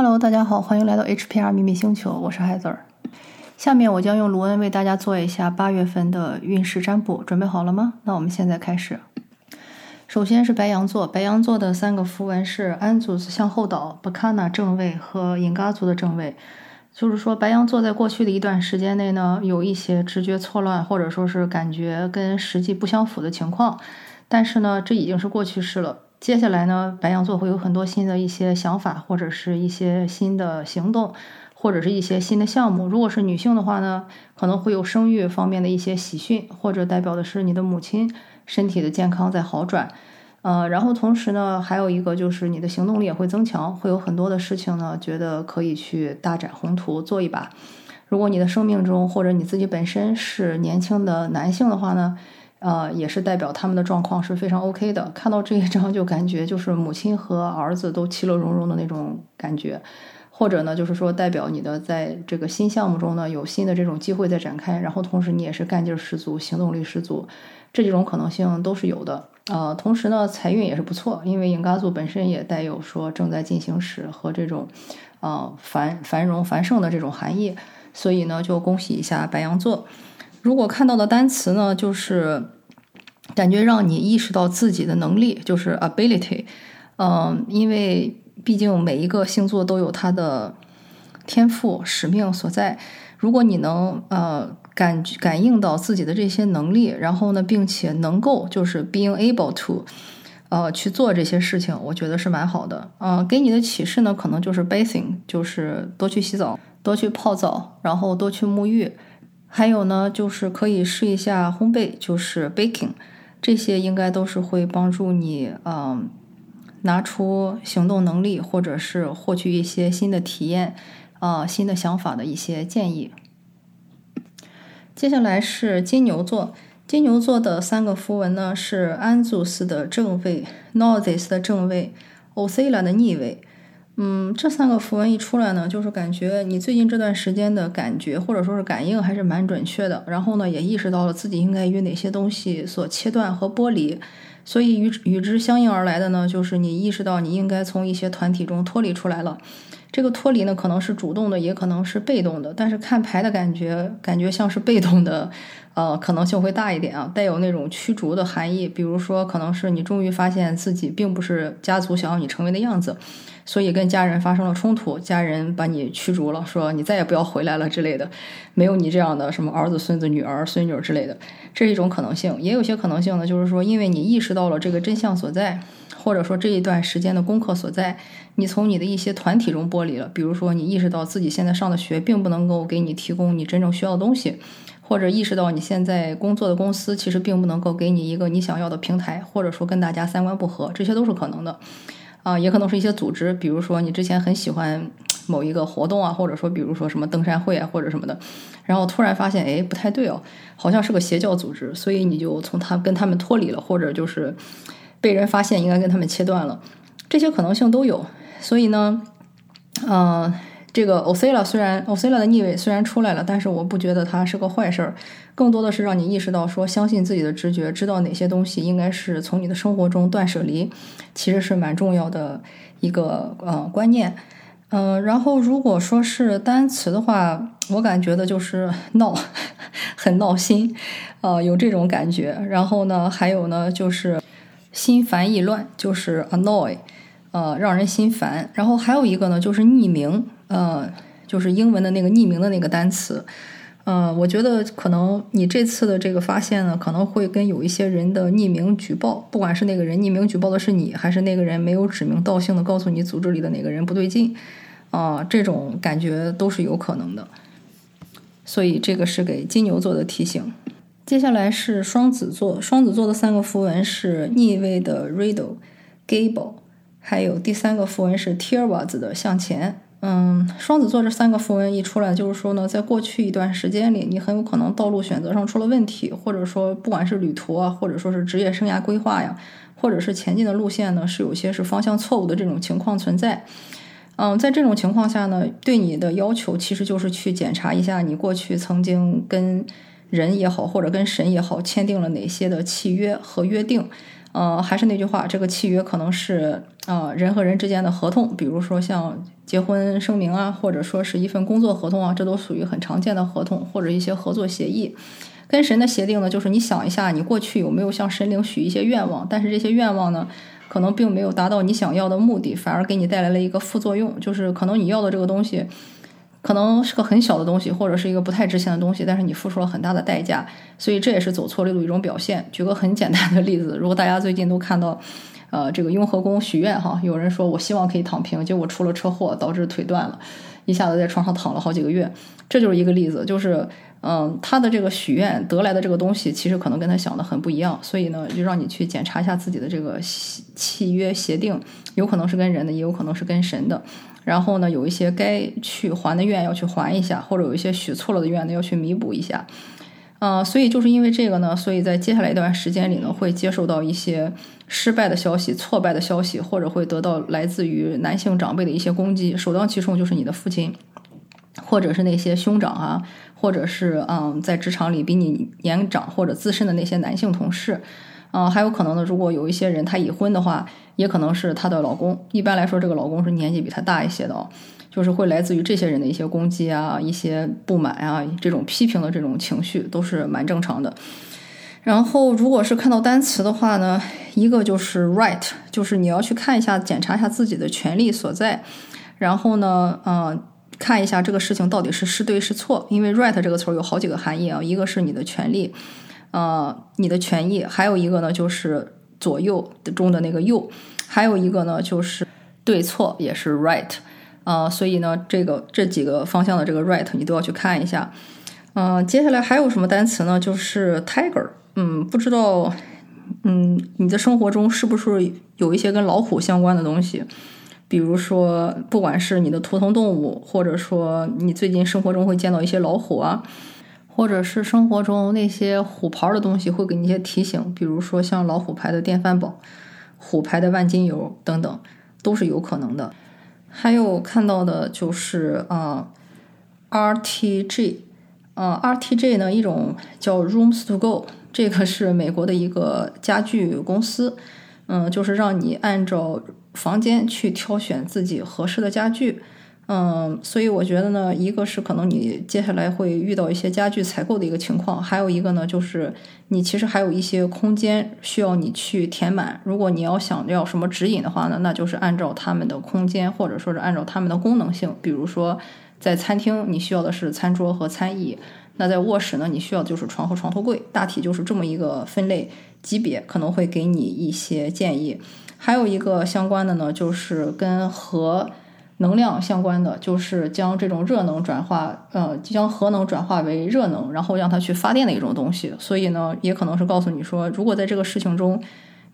Hello，大家好，欢迎来到 HPR 秘密星球，我是海子儿。下面我将用卢恩为大家做一下八月份的运势占卜，准备好了吗？那我们现在开始。首先是白羊座，白羊座的三个符文是安祖斯向后倒、巴卡纳正位和隐嘎族的正位。就是说，白羊座在过去的一段时间内呢，有一些直觉错乱，或者说是感觉跟实际不相符的情况。但是呢，这已经是过去式了。接下来呢，白羊座会有很多新的一些想法，或者是一些新的行动，或者是一些新的项目。如果是女性的话呢，可能会有生育方面的一些喜讯，或者代表的是你的母亲身体的健康在好转。呃，然后同时呢，还有一个就是你的行动力也会增强，会有很多的事情呢，觉得可以去大展宏图做一把。如果你的生命中或者你自己本身是年轻的男性的话呢，呃，也是代表他们的状况是非常 OK 的。看到这一张就感觉就是母亲和儿子都其乐融融的那种感觉，或者呢，就是说代表你的在这个新项目中呢有新的这种机会在展开，然后同时你也是干劲十足、行动力十足，这几种可能性都是有的。呃，同时呢，财运也是不错，因为影嘎族本身也带有说正在进行时和这种，呃繁繁荣繁盛的这种含义，所以呢，就恭喜一下白羊座。如果看到的单词呢，就是感觉让你意识到自己的能力，就是 ability。嗯，因为毕竟每一个星座都有它的天赋使命所在，如果你能呃。感感应到自己的这些能力，然后呢，并且能够就是 being able to，呃，去做这些事情，我觉得是蛮好的。呃，给你的启示呢，可能就是 bathing，就是多去洗澡，多去泡澡，然后多去沐浴。还有呢，就是可以试一下烘焙，就是 baking，这些应该都是会帮助你，嗯，拿出行动能力，或者是获取一些新的体验，啊，新的想法的一些建议。接下来是金牛座，金牛座的三个符文呢是安祖斯的正位、Northis 的正位、o c e l a 的逆位。嗯，这三个符文一出来呢，就是感觉你最近这段时间的感觉或者说是感应还是蛮准确的。然后呢，也意识到了自己应该与哪些东西所切断和剥离。所以与与之相应而来的呢，就是你意识到你应该从一些团体中脱离出来了。这个脱离呢，可能是主动的，也可能是被动的。但是看牌的感觉，感觉像是被动的，呃，可能性会大一点啊，带有那种驱逐的含义。比如说，可能是你终于发现自己并不是家族想要你成为的样子，所以跟家人发生了冲突，家人把你驱逐了，说你再也不要回来了之类的，没有你这样的什么儿子、孙子、女儿、孙女之类的，这是一种可能性。也有些可能性呢，就是说，因为你意识到了这个真相所在。或者说这一段时间的功课所在，你从你的一些团体中剥离了。比如说，你意识到自己现在上的学并不能够给你提供你真正需要的东西，或者意识到你现在工作的公司其实并不能够给你一个你想要的平台，或者说跟大家三观不合，这些都是可能的。啊，也可能是一些组织，比如说你之前很喜欢某一个活动啊，或者说比如说什么登山会啊或者什么的，然后突然发现哎不太对哦，好像是个邪教组织，所以你就从他跟他们脱离了，或者就是。被人发现，应该跟他们切断了，这些可能性都有。所以呢，嗯，这个 o c e l a 虽然 o c e l a 的逆位虽然出来了，但是我不觉得它是个坏事儿，更多的是让你意识到说，相信自己的直觉，知道哪些东西应该是从你的生活中断舍离，其实是蛮重要的一个呃观念。嗯，然后如果说是单词的话，我感觉的就是闹，很闹心，呃，有这种感觉。然后呢，还有呢，就是。心烦意乱就是 annoy，呃，让人心烦。然后还有一个呢，就是匿名，呃，就是英文的那个匿名的那个单词。呃，我觉得可能你这次的这个发现呢，可能会跟有一些人的匿名举报，不管是那个人匿名举报的是你，还是那个人没有指名道姓的告诉你组织里的哪个人不对劲，啊，这种感觉都是有可能的。所以这个是给金牛座的提醒。接下来是双子座，双子座的三个符文是逆位的 Riddle、Gable，还有第三个符文是 t i r w a z 的向前。嗯，双子座这三个符文一出来，就是说呢，在过去一段时间里，你很有可能道路选择上出了问题，或者说不管是旅途啊，或者说是职业生涯规划呀，或者是前进的路线呢，是有些是方向错误的这种情况存在。嗯，在这种情况下呢，对你的要求其实就是去检查一下你过去曾经跟。人也好，或者跟神也好，签订了哪些的契约和约定，呃，还是那句话，这个契约可能是呃人和人之间的合同，比如说像结婚声明啊，或者说是一份工作合同啊，这都属于很常见的合同或者一些合作协议。跟神的协定呢，就是你想一下，你过去有没有向神灵许一些愿望，但是这些愿望呢，可能并没有达到你想要的目的，反而给你带来了一个副作用，就是可能你要的这个东西。可能是个很小的东西，或者是一个不太值钱的东西，但是你付出了很大的代价，所以这也是走错路的一种表现。举个很简单的例子，如果大家最近都看到，呃，这个雍和宫许愿哈，有人说我希望可以躺平，结果出了车祸，导致腿断了，一下子在床上躺了好几个月，这就是一个例子，就是，嗯，他的这个许愿得来的这个东西，其实可能跟他想的很不一样，所以呢，就让你去检查一下自己的这个契约协定，有可能是跟人的，也有可能是跟神的。然后呢，有一些该去还的愿要去还一下，或者有一些许错了的愿呢要去弥补一下，呃，所以就是因为这个呢，所以在接下来一段时间里呢，会接受到一些失败的消息、挫败的消息，或者会得到来自于男性长辈的一些攻击，首当其冲就是你的父亲，或者是那些兄长啊，或者是嗯，在职场里比你年长或者资深的那些男性同事。啊，还有可能呢，如果有一些人他已婚的话，也可能是她的老公。一般来说，这个老公是年纪比她大一些的哦，就是会来自于这些人的一些攻击啊、一些不满啊、这种批评的这种情绪，都是蛮正常的。然后，如果是看到单词的话呢，一个就是 right，就是你要去看一下、检查一下自己的权利所在。然后呢，嗯，看一下这个事情到底是是对是错，因为 right 这个词儿有好几个含义啊，一个是你的权利。呃，你的权益，还有一个呢，就是左右中的那个右，还有一个呢，就是对错，也是 right。呃，所以呢，这个这几个方向的这个 right，你都要去看一下。嗯，接下来还有什么单词呢？就是 tiger。嗯，不知道，嗯，你的生活中是不是有一些跟老虎相关的东西？比如说，不管是你的图腾动物，或者说你最近生活中会见到一些老虎啊。或者是生活中那些虎牌的东西会给你一些提醒，比如说像老虎牌的电饭煲、虎牌的万金油等等，都是有可能的。还有看到的就是啊，RTG，啊，RTG 呢一种叫 Rooms to Go，这个是美国的一个家具公司，嗯，就是让你按照房间去挑选自己合适的家具。嗯，所以我觉得呢，一个是可能你接下来会遇到一些家具采购的一个情况，还有一个呢，就是你其实还有一些空间需要你去填满。如果你要想要什么指引的话呢，那就是按照他们的空间，或者说是按照他们的功能性。比如说，在餐厅你需要的是餐桌和餐椅，那在卧室呢，你需要就是床和床头柜，大体就是这么一个分类级别，可能会给你一些建议。还有一个相关的呢，就是跟和。能量相关的就是将这种热能转化，呃，将核能转化为热能，然后让它去发电的一种东西。所以呢，也可能是告诉你说，如果在这个事情中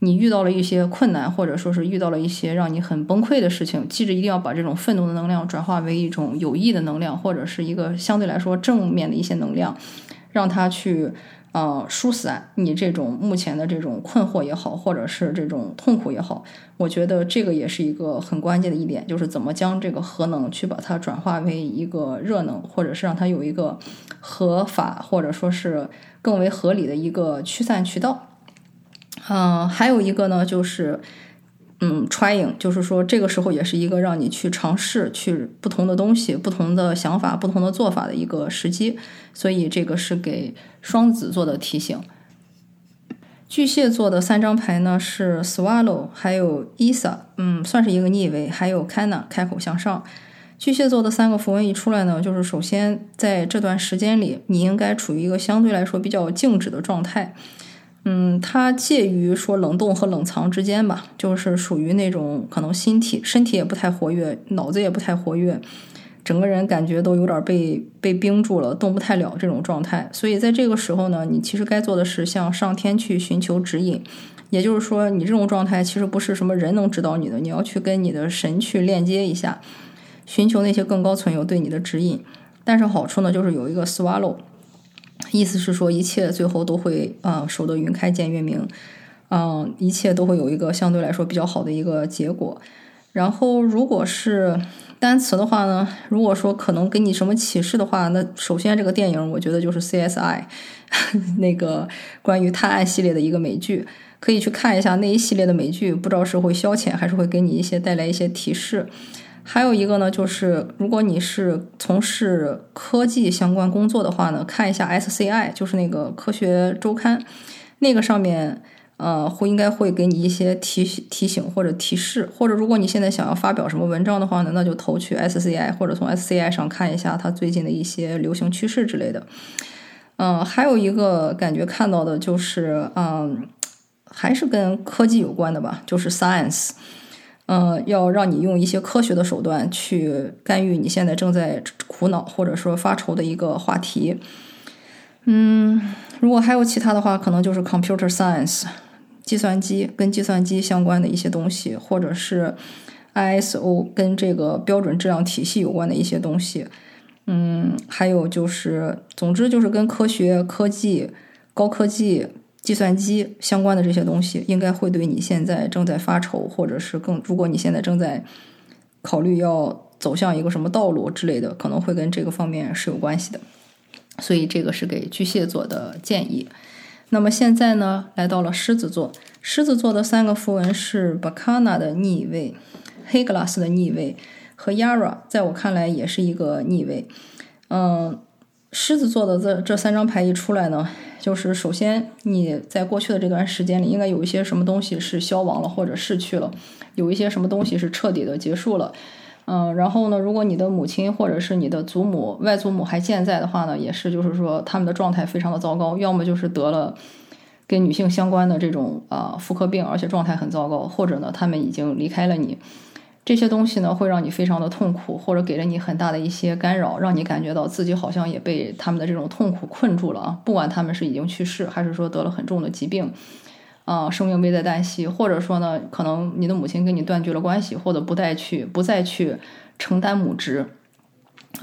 你遇到了一些困难，或者说是遇到了一些让你很崩溃的事情，记着一定要把这种愤怒的能量转化为一种有益的能量，或者是一个相对来说正面的一些能量，让它去。啊，疏散你这种目前的这种困惑也好，或者是这种痛苦也好，我觉得这个也是一个很关键的一点，就是怎么将这个核能去把它转化为一个热能，或者是让它有一个合法或者说是更为合理的一个驱散渠道。嗯，还有一个呢，就是。嗯，trying 就是说，这个时候也是一个让你去尝试、去不同的东西、不同的想法、不同的做法的一个时机。所以这个是给双子座的提醒。巨蟹座的三张牌呢是 Swallow，还有 Isa，嗯，算是一个逆位，还有 Kana，开口向上。巨蟹座的三个符文一出来呢，就是首先在这段时间里，你应该处于一个相对来说比较静止的状态。嗯，它介于说冷冻和冷藏之间吧，就是属于那种可能心体身体也不太活跃，脑子也不太活跃，整个人感觉都有点被被冰住了，动不太了这种状态。所以在这个时候呢，你其实该做的是向上天去寻求指引，也就是说，你这种状态其实不是什么人能指导你的，你要去跟你的神去链接一下，寻求那些更高存有对你的指引。但是好处呢，就是有一个 swallow。意思是说，一切最后都会啊，守得云开见月明，嗯，一切都会有一个相对来说比较好的一个结果。然后，如果是单词的话呢，如果说可能给你什么启示的话，那首先这个电影我觉得就是 CSI，那个关于探案系列的一个美剧，可以去看一下那一系列的美剧，不知道是会消遣还是会给你一些带来一些提示。还有一个呢，就是如果你是从事科技相关工作的话呢，看一下 SCI，就是那个科学周刊，那个上面呃会应该会给你一些提提醒或者提示，或者如果你现在想要发表什么文章的话呢，那就投去 SCI 或者从 SCI 上看一下它最近的一些流行趋势之类的。嗯，还有一个感觉看到的就是嗯，还是跟科技有关的吧，就是 Science。嗯，要让你用一些科学的手段去干预你现在正在苦恼或者说发愁的一个话题。嗯，如果还有其他的话，可能就是 computer science，计算机跟计算机相关的一些东西，或者是 ISO 跟这个标准质量体系有关的一些东西。嗯，还有就是，总之就是跟科学、科技、高科技。计算机相关的这些东西，应该会对你现在正在发愁，或者是更，如果你现在正在考虑要走向一个什么道路之类的，可能会跟这个方面是有关系的。所以这个是给巨蟹座的建议。那么现在呢，来到了狮子座，狮子座的三个符文是 Bacana 的逆位、黑格拉斯的逆位和 Yara，在我看来也是一个逆位。嗯。狮子座的这这三张牌一出来呢，就是首先你在过去的这段时间里，应该有一些什么东西是消亡了或者逝去了，有一些什么东西是彻底的结束了。嗯，然后呢，如果你的母亲或者是你的祖母、外祖母还健在的话呢，也是就是说他们的状态非常的糟糕，要么就是得了跟女性相关的这种啊妇科病，而且状态很糟糕，或者呢他们已经离开了你。这些东西呢，会让你非常的痛苦，或者给了你很大的一些干扰，让你感觉到自己好像也被他们的这种痛苦困住了啊！不管他们是已经去世，还是说得了很重的疾病，啊，生命危在旦夕，或者说呢，可能你的母亲跟你断绝了关系，或者不再去不再去承担母职，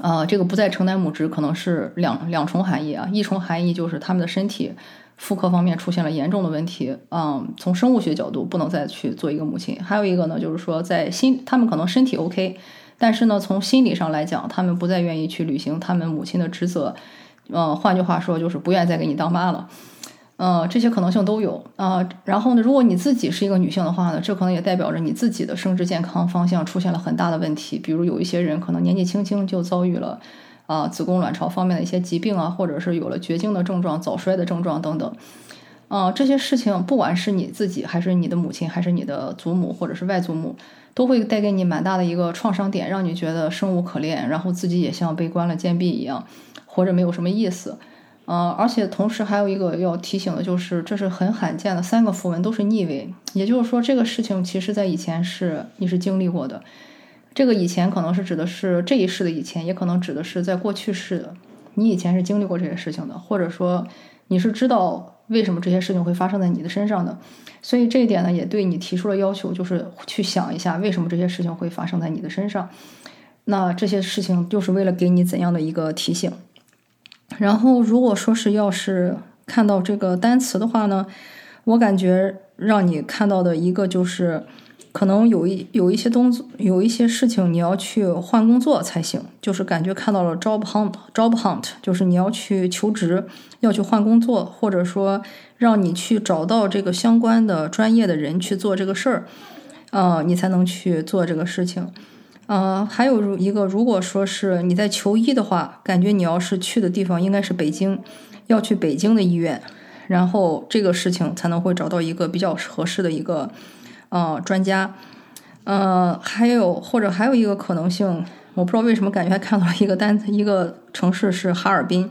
啊，这个不再承担母职可能是两两重含义啊，一重含义就是他们的身体。妇科方面出现了严重的问题，嗯，从生物学角度不能再去做一个母亲。还有一个呢，就是说在心，他们可能身体 OK，但是呢，从心理上来讲，他们不再愿意去履行他们母亲的职责，嗯，换句话说就是不愿意再给你当妈了，嗯，这些可能性都有啊。然后呢，如果你自己是一个女性的话呢，这可能也代表着你自己的生殖健康方向出现了很大的问题，比如有一些人可能年纪轻轻就遭遇了。啊，子宫、卵巢方面的一些疾病啊，或者是有了绝经的症状、早衰的症状等等，啊，这些事情，不管是你自己，还是你的母亲，还是你的祖母，或者是外祖母，都会带给你蛮大的一个创伤点，让你觉得生无可恋，然后自己也像被关了禁闭一样，活着没有什么意思。啊，而且同时还有一个要提醒的就是，这是很罕见的，三个符文都是逆位，也就是说，这个事情其实在以前是你是经历过的。这个以前可能是指的是这一世的以前，也可能指的是在过去式的。你以前是经历过这些事情的，或者说你是知道为什么这些事情会发生在你的身上的。所以这一点呢，也对你提出了要求，就是去想一下为什么这些事情会发生在你的身上。那这些事情就是为了给你怎样的一个提醒？然后如果说是要是看到这个单词的话呢，我感觉让你看到的一个就是。可能有一有一些东有一些事情你要去换工作才行，就是感觉看到了 job hunt，job hunt，就是你要去求职，要去换工作，或者说让你去找到这个相关的专业的人去做这个事儿，呃，你才能去做这个事情。呃，还有一个，如果说是你在求医的话，感觉你要是去的地方应该是北京，要去北京的医院，然后这个事情才能会找到一个比较合适的一个。呃，专家，呃，还有或者还有一个可能性，我不知道为什么感觉还看到了一个单一个城市是哈尔滨，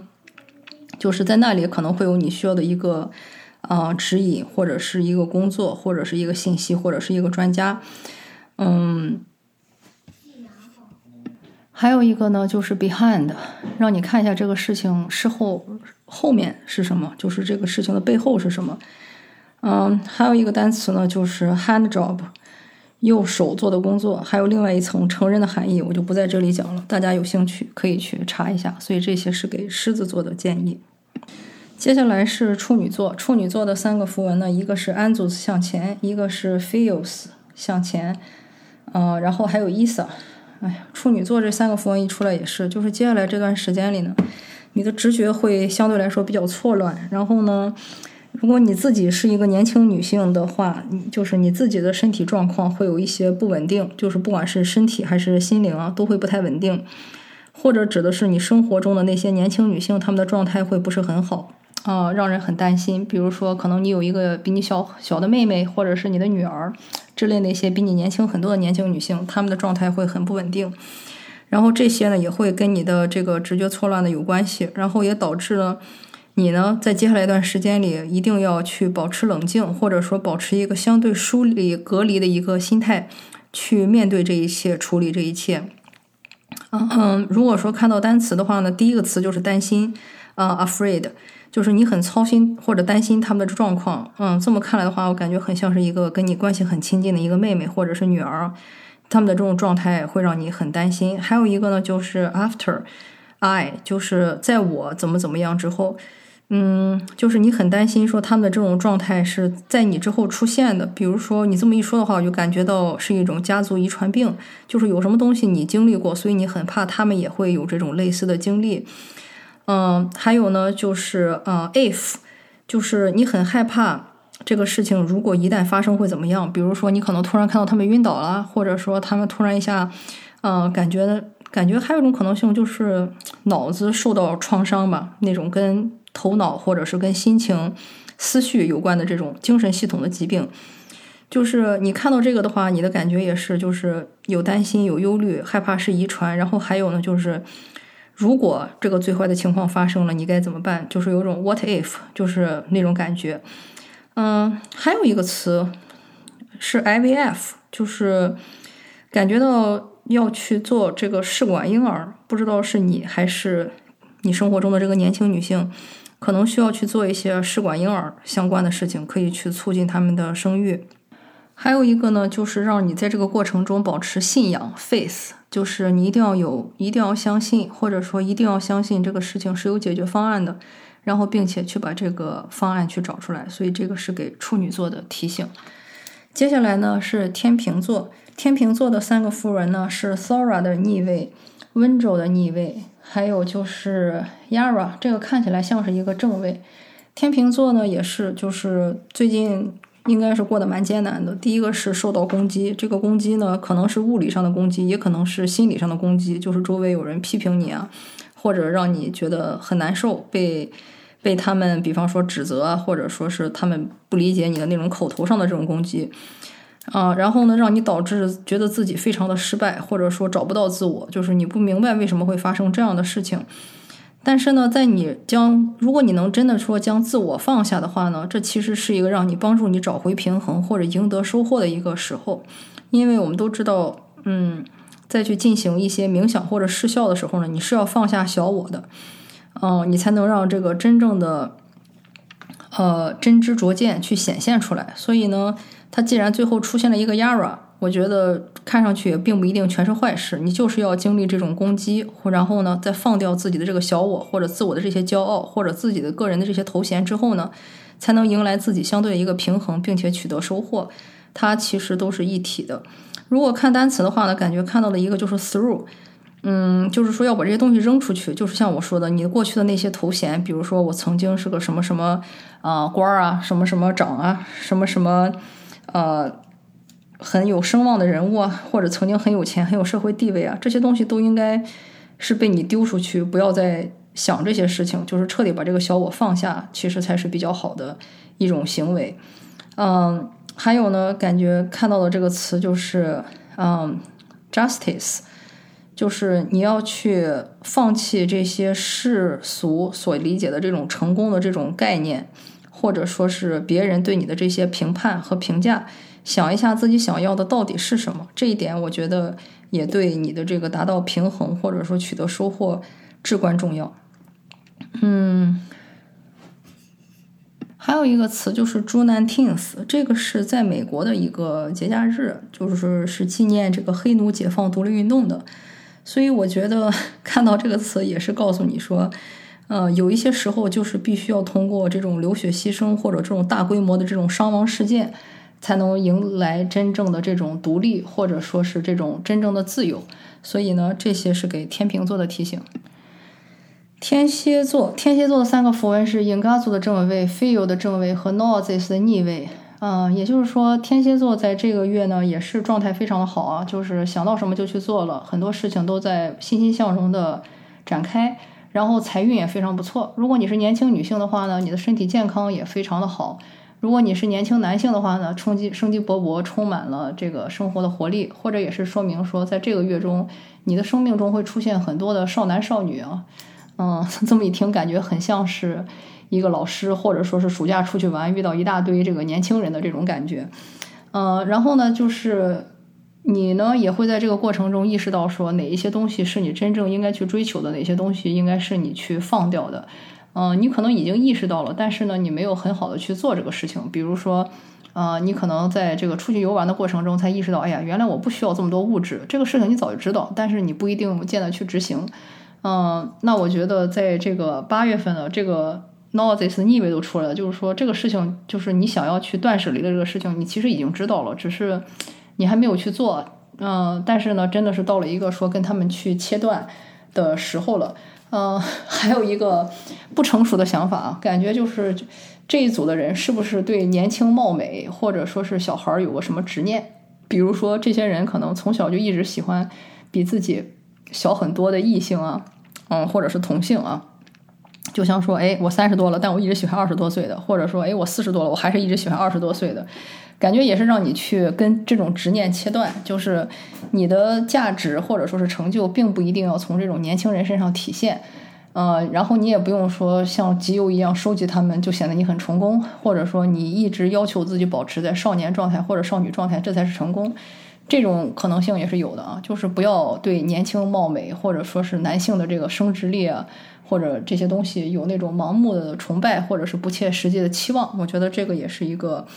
就是在那里可能会有你需要的一个啊指引，或者是一个工作，或者是一个信息，或者是一个专家，嗯，还有一个呢就是 behind，让你看一下这个事情事后后面是什么，就是这个事情的背后是什么。嗯，还有一个单词呢，就是 hand job，用手做的工作，还有另外一层成人的含义，我就不在这里讲了，大家有兴趣可以去查一下。所以这些是给狮子座的建议。接下来是处女座，处女座的三个符文呢，一个是 Anzus 向前，一个是 Feels 向前，嗯，然后还有 Isa，哎呀，处女座这三个符文一出来也是，就是接下来这段时间里呢，你的直觉会相对来说比较错乱。然后呢，如果你自己是一个年轻女性的话，你就是你自己的身体状况会有一些不稳定，就是不管是身体还是心灵啊，都会不太稳定。或者指的是你生活中的那些年轻女性，她们的状态会不是很好啊，让人很担心。比如说，可能你有一个比你小小的妹妹，或者是你的女儿之类那些比你年轻很多的年轻女性，她们的状态会很不稳定。然后这些呢，也会跟你的这个直觉错乱的有关系，然后也导致了你呢，在接下来一段时间里，一定要去保持冷静，或者说保持一个相对疏离、隔离的一个心态，去面对这一切，处理这一切。嗯嗯，如果说看到单词的话呢，第一个词就是担心，啊，afraid，就是你很操心或者担心他们的状况。嗯，这么看来的话，我感觉很像是一个跟你关系很亲近的一个妹妹或者是女儿，他们的这种状态会让你很担心。还有一个呢，就是 after，I，就是在我怎么怎么样之后。嗯，就是你很担心说他们的这种状态是在你之后出现的。比如说你这么一说的话，我就感觉到是一种家族遗传病，就是有什么东西你经历过，所以你很怕他们也会有这种类似的经历。嗯，还有呢，就是呃，if，就是你很害怕这个事情如果一旦发生会怎么样？比如说你可能突然看到他们晕倒了，或者说他们突然一下，嗯，感觉感觉还有一种可能性就是脑子受到创伤吧，那种跟。头脑或者是跟心情、思绪有关的这种精神系统的疾病，就是你看到这个的话，你的感觉也是，就是有担心、有忧虑、害怕是遗传。然后还有呢，就是如果这个最坏的情况发生了，你该怎么办？就是有种 what if，就是那种感觉。嗯，还有一个词是 IVF，就是感觉到要去做这个试管婴儿，不知道是你还是你生活中的这个年轻女性。可能需要去做一些试管婴儿相关的事情，可以去促进他们的生育。还有一个呢，就是让你在这个过程中保持信仰 （faith），就是你一定要有，一定要相信，或者说一定要相信这个事情是有解决方案的，然后并且去把这个方案去找出来。所以这个是给处女座的提醒。接下来呢是天平座，天平座的三个夫人呢是 Sora 的逆位，温州的逆位。还有就是 Yara，这个看起来像是一个正位。天秤座呢，也是就是最近应该是过得蛮艰难的。第一个是受到攻击，这个攻击呢，可能是物理上的攻击，也可能是心理上的攻击，就是周围有人批评你啊，或者让你觉得很难受，被被他们比方说指责啊，或者说是他们不理解你的那种口头上的这种攻击。啊，然后呢，让你导致觉得自己非常的失败，或者说找不到自我，就是你不明白为什么会发生这样的事情。但是呢，在你将如果你能真的说将自我放下的话呢，这其实是一个让你帮助你找回平衡或者赢得收获的一个时候。因为我们都知道，嗯，再去进行一些冥想或者试效的时候呢，你是要放下小我的，嗯，你才能让这个真正的呃真知灼见去显现出来。所以呢。它既然最后出现了一个 Yara，我觉得看上去也并不一定全是坏事。你就是要经历这种攻击，然后呢，再放掉自己的这个小我或者自我的这些骄傲或者自己的个人的这些头衔之后呢，才能迎来自己相对一个平衡，并且取得收获。它其实都是一体的。如果看单词的话呢，感觉看到的一个就是 through，嗯，就是说要把这些东西扔出去。就是像我说的，你过去的那些头衔，比如说我曾经是个什么什么啊官儿啊，什么什么长啊，什么什么。呃，很有声望的人物啊，或者曾经很有钱、很有社会地位啊，这些东西都应该是被你丢出去，不要再想这些事情，就是彻底把这个小我放下，其实才是比较好的一种行为。嗯，还有呢，感觉看到的这个词就是嗯，justice，就是你要去放弃这些世俗所理解的这种成功的这种概念。或者说是别人对你的这些评判和评价，想一下自己想要的到底是什么，这一点我觉得也对你的这个达到平衡或者说取得收获至关重要。嗯，还有一个词就是 Juneteenth，这个是在美国的一个节假日，就是是纪念这个黑奴解放独立运动的，所以我觉得 看到这个词也是告诉你说。呃，有一些时候就是必须要通过这种流血牺牲或者这种大规模的这种伤亡事件，才能迎来真正的这种独立或者说是这种真正的自由。所以呢，这些是给天秤座的提醒。天蝎座，天蝎座的三个符文是 i 嘎族的正位、Feel 的正位和 Noses 的逆位。嗯，也就是说，天蝎座在这个月呢，也是状态非常的好啊，就是想到什么就去做了，很多事情都在欣欣向荣的展开，然后财运也非常不错。如果你是年轻女性的话呢，你的身体健康也非常的好；如果你是年轻男性的话呢，冲击生机勃勃，充满了这个生活的活力，或者也是说明说，在这个月中，你的生命中会出现很多的少男少女啊。嗯，这么一听，感觉很像是一个老师，或者说是暑假出去玩，遇到一大堆这个年轻人的这种感觉。嗯，然后呢，就是你呢也会在这个过程中意识到，说哪一些东西是你真正应该去追求的，哪些东西应该是你去放掉的。嗯，你可能已经意识到了，但是呢，你没有很好的去做这个事情。比如说，呃，你可能在这个出去游玩的过程中才意识到，哎呀，原来我不需要这么多物质。这个事情你早就知道，但是你不一定见得去执行。嗯，那我觉得在这个八月份的这个 Noses 逆位都出来了，就是说这个事情就是你想要去断舍离的这个事情，你其实已经知道了，只是你还没有去做。嗯，但是呢，真的是到了一个说跟他们去切断的时候了。嗯，还有一个不成熟的想法，感觉就是这一组的人是不是对年轻貌美或者说是小孩有个什么执念？比如说这些人可能从小就一直喜欢比自己。小很多的异性啊，嗯，或者是同性啊，就像说，哎，我三十多了，但我一直喜欢二十多岁的，或者说，哎，我四十多了，我还是一直喜欢二十多岁的，感觉也是让你去跟这种执念切断，就是你的价值或者说是成就，并不一定要从这种年轻人身上体现，呃，然后你也不用说像集邮一样收集他们，就显得你很成功，或者说你一直要求自己保持在少年状态或者少女状态，这才是成功。这种可能性也是有的啊，就是不要对年轻貌美或者说是男性的这个生殖力啊，或者这些东西有那种盲目的崇拜或者是不切实际的期望。我觉得这个也是一个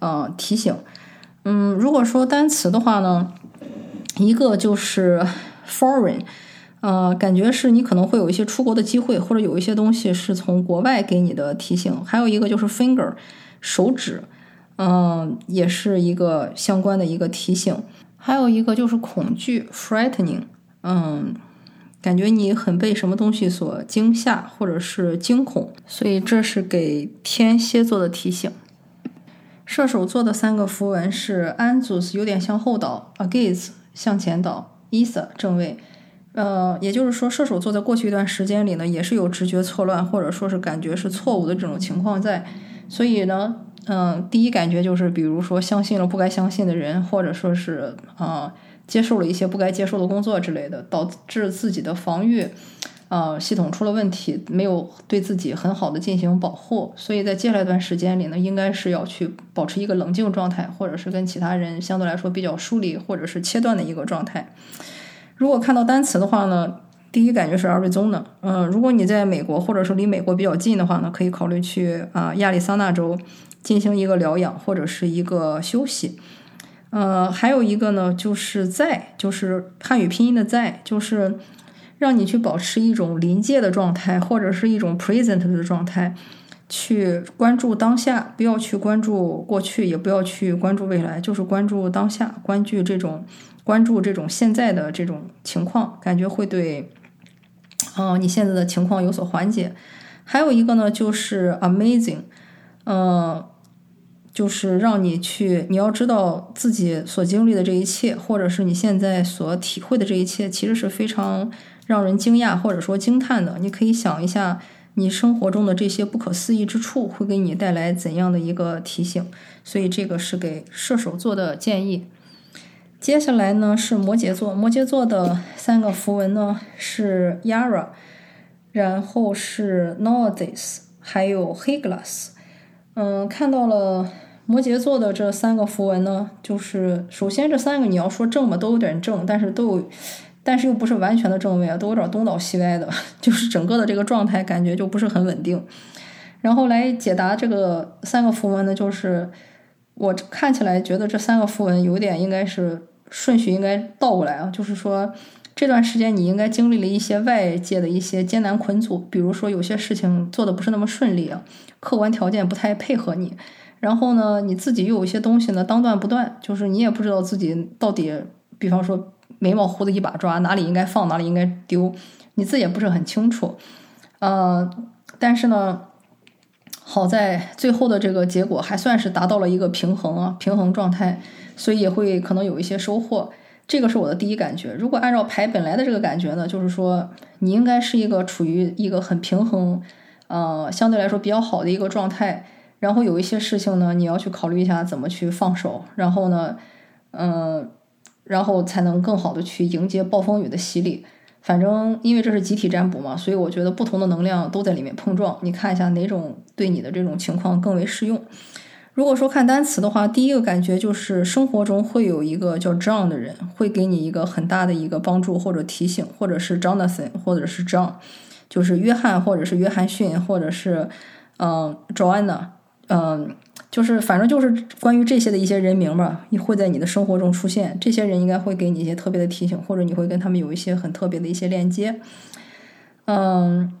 呃提醒。嗯，如果说单词的话呢，一个就是 foreign，呃，感觉是你可能会有一些出国的机会，或者有一些东西是从国外给你的提醒。还有一个就是 finger，手指。嗯，也是一个相关的一个提醒。还有一个就是恐惧，frightening。嗯，感觉你很被什么东西所惊吓，或者是惊恐。所以这是给天蝎座的提醒。射手座的三个符文是 Anzus，有点向后倒；Agaze 向前倒；Isa 正位。呃，也就是说，射手座在过去一段时间里呢，也是有直觉错乱，或者说是感觉是错误的这种情况在。所以呢。嗯，第一感觉就是，比如说相信了不该相信的人，或者说是啊，接受了一些不该接受的工作之类的，导致自己的防御啊系统出了问题，没有对自己很好的进行保护。所以在接下来一段时间里呢，应该是要去保持一个冷静状态，或者是跟其他人相对来说比较疏离，或者是切断的一个状态。如果看到单词的话呢，第一感觉是 Arizona。嗯，如果你在美国，或者是离美国比较近的话呢，可以考虑去啊亚利桑那州。进行一个疗养或者是一个休息，呃，还有一个呢，就是在，就是汉语拼音的在，就是让你去保持一种临界的状态，或者是一种 present 的状态，去关注当下，不要去关注过去，也不要去关注未来，就是关注当下，关注这种关注这种现在的这种情况，感觉会对，嗯，你现在的情况有所缓解。还有一个呢，就是 amazing，嗯。就是让你去，你要知道自己所经历的这一切，或者是你现在所体会的这一切，其实是非常让人惊讶或者说惊叹的。你可以想一下，你生活中的这些不可思议之处会给你带来怎样的一个提醒？所以这个是给射手座的建议。接下来呢是摩羯座，摩羯座的三个符文呢是 Yara，然后是 Nordis，还有 Higlas。嗯，看到了。摩羯座的这三个符文呢，就是首先这三个你要说正嘛，都有点正，但是都有，但是又不是完全的正位啊，都有点东倒西歪的，就是整个的这个状态感觉就不是很稳定。然后来解答这个三个符文呢，就是我看起来觉得这三个符文有点应该是顺序应该倒过来啊，就是说这段时间你应该经历了一些外界的一些艰难困阻，比如说有些事情做的不是那么顺利啊，客观条件不太配合你。然后呢，你自己又有一些东西呢，当断不断，就是你也不知道自己到底，比方说眉毛胡子一把抓，哪里应该放，哪里应该丢，你自己也不是很清楚。呃，但是呢，好在最后的这个结果还算是达到了一个平衡啊，平衡状态，所以也会可能有一些收获。这个是我的第一感觉。如果按照牌本来的这个感觉呢，就是说你应该是一个处于一个很平衡，呃，相对来说比较好的一个状态。然后有一些事情呢，你要去考虑一下怎么去放手。然后呢，嗯，然后才能更好的去迎接暴风雨的洗礼。反正因为这是集体占卜嘛，所以我觉得不同的能量都在里面碰撞。你看一下哪种对你的这种情况更为适用。如果说看单词的话，第一个感觉就是生活中会有一个叫 John 的人，会给你一个很大的一个帮助或者提醒，或者是 Jonathan，或者是 John，就是约翰，或者是约翰逊，或者是嗯 Joanna，嗯，就是反正就是关于这些的一些人名吧，你会在你的生活中出现。这些人应该会给你一些特别的提醒，或者你会跟他们有一些很特别的一些链接。嗯，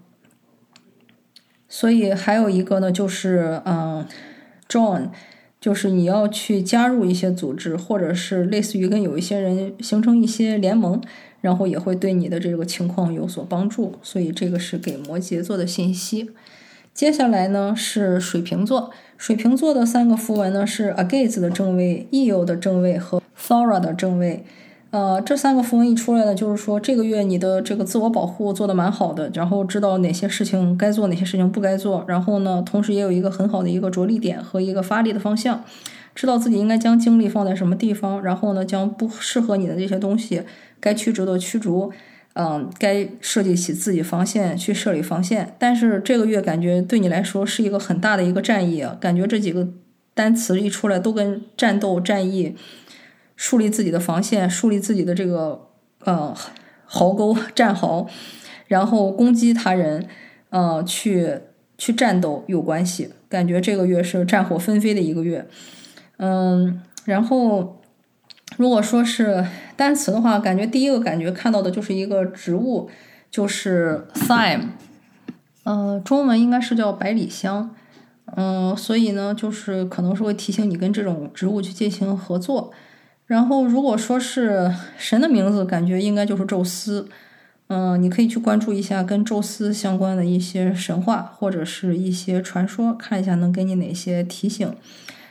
所以还有一个呢，就是嗯。Join，就是你要去加入一些组织，或者是类似于跟有一些人形成一些联盟，然后也会对你的这个情况有所帮助。所以这个是给摩羯座的信息。接下来呢是水瓶座，水瓶座的三个符文呢是 Against 的正位、Eo 的正位和 Thora 的正位。呃，这三个符文一出来呢，就是说这个月你的这个自我保护做得蛮好的，然后知道哪些事情该做，哪些事情不该做，然后呢，同时也有一个很好的一个着力点和一个发力的方向，知道自己应该将精力放在什么地方，然后呢，将不适合你的这些东西该驱逐的驱逐，嗯，该设计起自己防线去设立防线。但是这个月感觉对你来说是一个很大的一个战役，感觉这几个单词一出来都跟战斗、战役。树立自己的防线，树立自己的这个呃壕沟战壕，然后攻击他人，呃，去去战斗有关系。感觉这个月是战火纷飞的一个月，嗯，然后如果说是单词的话，感觉第一个感觉看到的就是一个植物，就是 thyme，呃，中文应该是叫百里香，嗯，所以呢，就是可能是会提醒你跟这种植物去进行合作。然后，如果说是神的名字，感觉应该就是宙斯。嗯，你可以去关注一下跟宙斯相关的一些神话或者是一些传说，看一下能给你哪些提醒。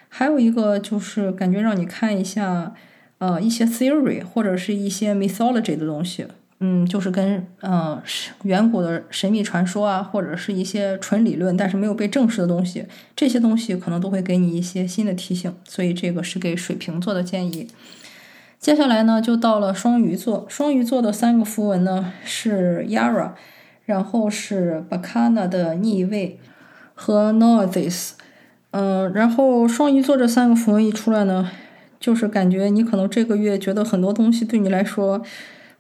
还有一个就是感觉让你看一下，呃，一些 theory 或者是一些 mythology 的东西。嗯，就是跟嗯远古的神秘传说啊，或者是一些纯理论但是没有被证实的东西，这些东西可能都会给你一些新的提醒。所以这个是给水瓶座的建议。接下来呢，就到了双鱼座。双鱼座的三个符文呢是 Yara，然后是 Bacana 的逆位和 Northis。嗯，然后双鱼座这三个符文一出来呢，就是感觉你可能这个月觉得很多东西对你来说。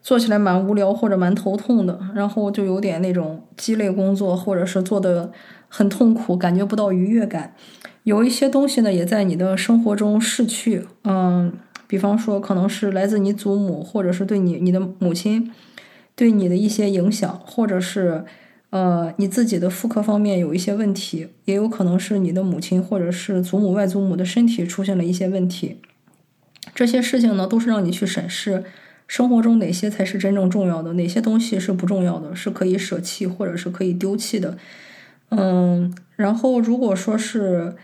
做起来蛮无聊或者蛮头痛的，然后就有点那种鸡肋工作，或者是做的很痛苦，感觉不到愉悦感。有一些东西呢，也在你的生活中逝去，嗯，比方说可能是来自你祖母，或者是对你你的母亲对你的一些影响，或者是呃你自己的妇科方面有一些问题，也有可能是你的母亲或者是祖母外祖母的身体出现了一些问题。这些事情呢，都是让你去审视。生活中哪些才是真正重要的？哪些东西是不重要的？是可以舍弃或者是可以丢弃的？嗯，然后如果说是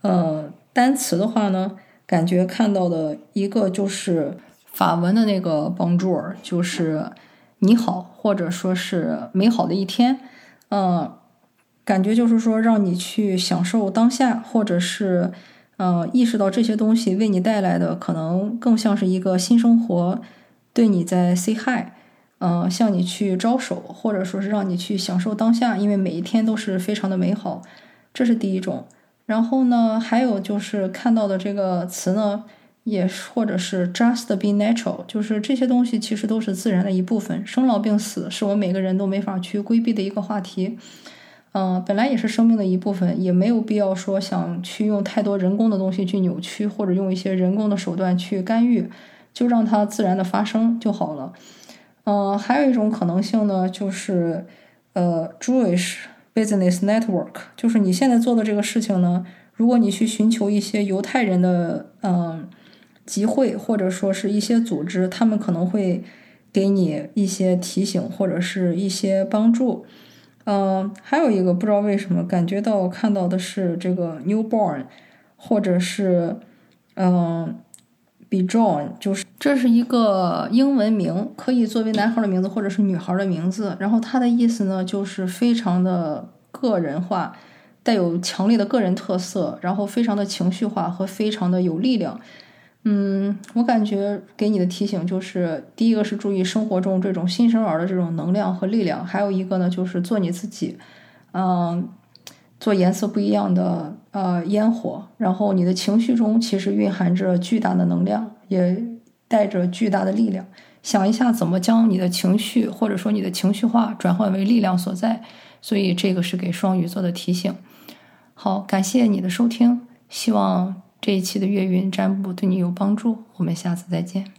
呃单词的话呢，感觉看到的一个就是法文的那个 Bonjour，就是你好，或者说是美好的一天。嗯，感觉就是说让你去享受当下，或者是嗯意识到这些东西为你带来的可能更像是一个新生活。对你在 say hi，嗯，向你去招手，或者说是让你去享受当下，因为每一天都是非常的美好，这是第一种。然后呢，还有就是看到的这个词呢，也或者是 just be natural，就是这些东西其实都是自然的一部分。生老病死是我每个人都没法去规避的一个话题，嗯，本来也是生命的一部分，也没有必要说想去用太多人工的东西去扭曲，或者用一些人工的手段去干预。就让它自然的发生就好了。嗯，还有一种可能性呢，就是呃，Jewish Business Network，就是你现在做的这个事情呢，如果你去寻求一些犹太人的嗯集会或者说是一些组织，他们可能会给你一些提醒或者是一些帮助。嗯，还有一个不知道为什么感觉到看到的是这个 newborn，或者是嗯，be John，就是这是一个英文名，可以作为男孩的名字或者是女孩的名字。然后它的意思呢，就是非常的个人化，带有强烈的个人特色，然后非常的情绪化和非常的有力量。嗯，我感觉给你的提醒就是，第一个是注意生活中这种新生儿的这种能量和力量，还有一个呢就是做你自己，嗯，做颜色不一样的呃烟火，然后你的情绪中其实蕴含着巨大的能量，也带着巨大的力量。想一下怎么将你的情绪或者说你的情绪化转换为力量所在。所以这个是给双鱼座的提醒。好，感谢你的收听，希望。这一期的月运占卜对你有帮助，我们下次再见。